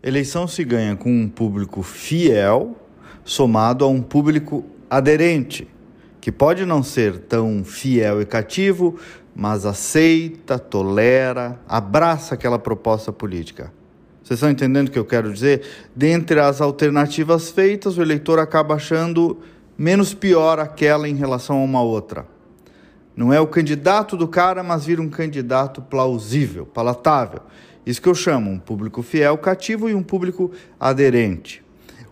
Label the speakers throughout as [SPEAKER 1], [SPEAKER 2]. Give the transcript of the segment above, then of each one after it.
[SPEAKER 1] Eleição se ganha com um público fiel somado a um público aderente, que pode não ser tão fiel e cativo, mas aceita, tolera, abraça aquela proposta política. Vocês estão entendendo o que eu quero dizer? Dentre as alternativas feitas, o eleitor acaba achando menos pior aquela em relação a uma outra. Não é o candidato do cara, mas vira um candidato plausível, palatável. Isso que eu chamo um público fiel, cativo e um público aderente.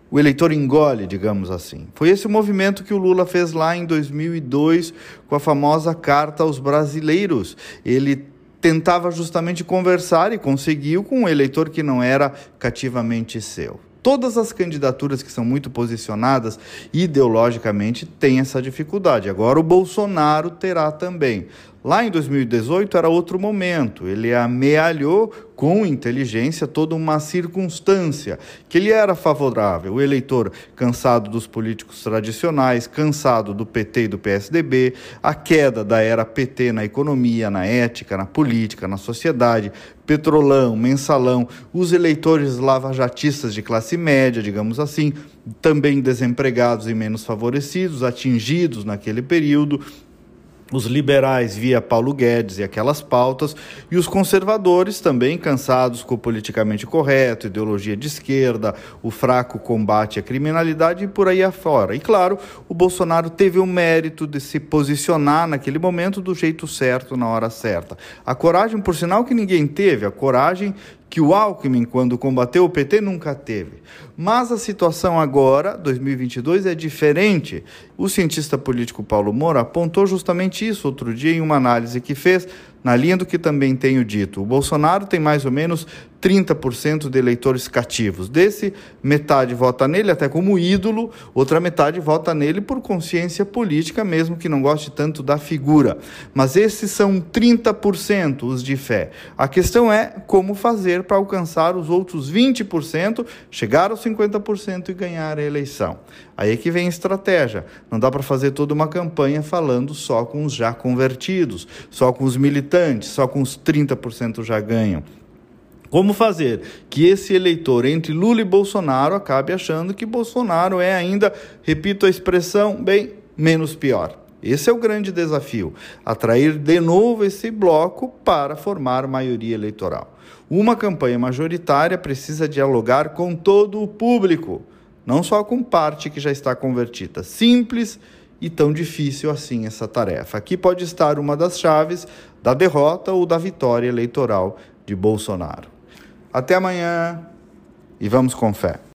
[SPEAKER 1] O eleitor engole, digamos assim. Foi esse o movimento que o Lula fez lá em 2002 com a famosa carta aos brasileiros. Ele tentava justamente conversar e conseguiu com um eleitor que não era cativamente seu. Todas as candidaturas que são muito posicionadas ideologicamente têm essa dificuldade. Agora o Bolsonaro terá também. Lá em 2018 era outro momento. Ele amealhou com inteligência toda uma circunstância que lhe era favorável. O eleitor cansado dos políticos tradicionais, cansado do PT e do PSDB, a queda da era PT na economia, na ética, na política, na sociedade, petrolão, mensalão, os eleitores lavajatistas de classe média, digamos assim, também desempregados e menos favorecidos, atingidos naquele período, os liberais via Paulo Guedes e aquelas pautas, e os conservadores também cansados com o politicamente correto, ideologia de esquerda, o fraco combate à criminalidade e por aí afora. E claro, o Bolsonaro teve o mérito de se posicionar naquele momento do jeito certo, na hora certa. A coragem, por sinal, que ninguém teve, a coragem que o Alckmin, quando combateu o PT, nunca teve. Mas a situação agora, 2022, é diferente. O cientista político Paulo Moura apontou justamente isso outro dia em uma análise que fez na linha do que também tenho dito, o Bolsonaro tem mais ou menos 30% de eleitores cativos. Desse, metade vota nele até como ídolo, outra metade vota nele por consciência política, mesmo que não goste tanto da figura. Mas esses são 30% os de fé. A questão é como fazer para alcançar os outros 20%, chegar aos 50% e ganhar a eleição. Aí é que vem a estratégia. Não dá para fazer toda uma campanha falando só com os já convertidos, só com os militantes, só com os 30% já ganham. Como fazer que esse eleitor entre Lula e Bolsonaro acabe achando que Bolsonaro é ainda, repito a expressão, bem menos pior? Esse é o grande desafio: atrair de novo esse bloco para formar maioria eleitoral. Uma campanha majoritária precisa dialogar com todo o público, não só com parte que já está convertida. Simples e tão difícil assim essa tarefa. Aqui pode estar uma das chaves da derrota ou da vitória eleitoral de Bolsonaro. Até amanhã e vamos com fé.